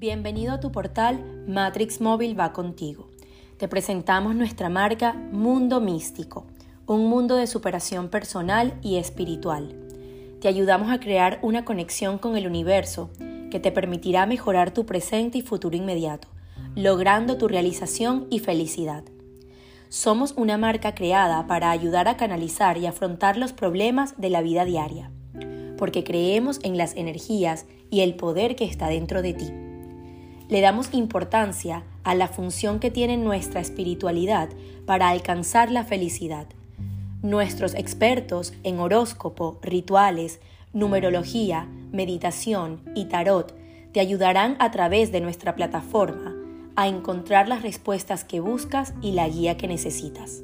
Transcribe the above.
Bienvenido a tu portal Matrix Móvil va contigo. Te presentamos nuestra marca Mundo Místico, un mundo de superación personal y espiritual. Te ayudamos a crear una conexión con el universo que te permitirá mejorar tu presente y futuro inmediato, logrando tu realización y felicidad. Somos una marca creada para ayudar a canalizar y afrontar los problemas de la vida diaria, porque creemos en las energías y el poder que está dentro de ti le damos importancia a la función que tiene nuestra espiritualidad para alcanzar la felicidad. Nuestros expertos en horóscopo, rituales, numerología, meditación y tarot te ayudarán a través de nuestra plataforma a encontrar las respuestas que buscas y la guía que necesitas.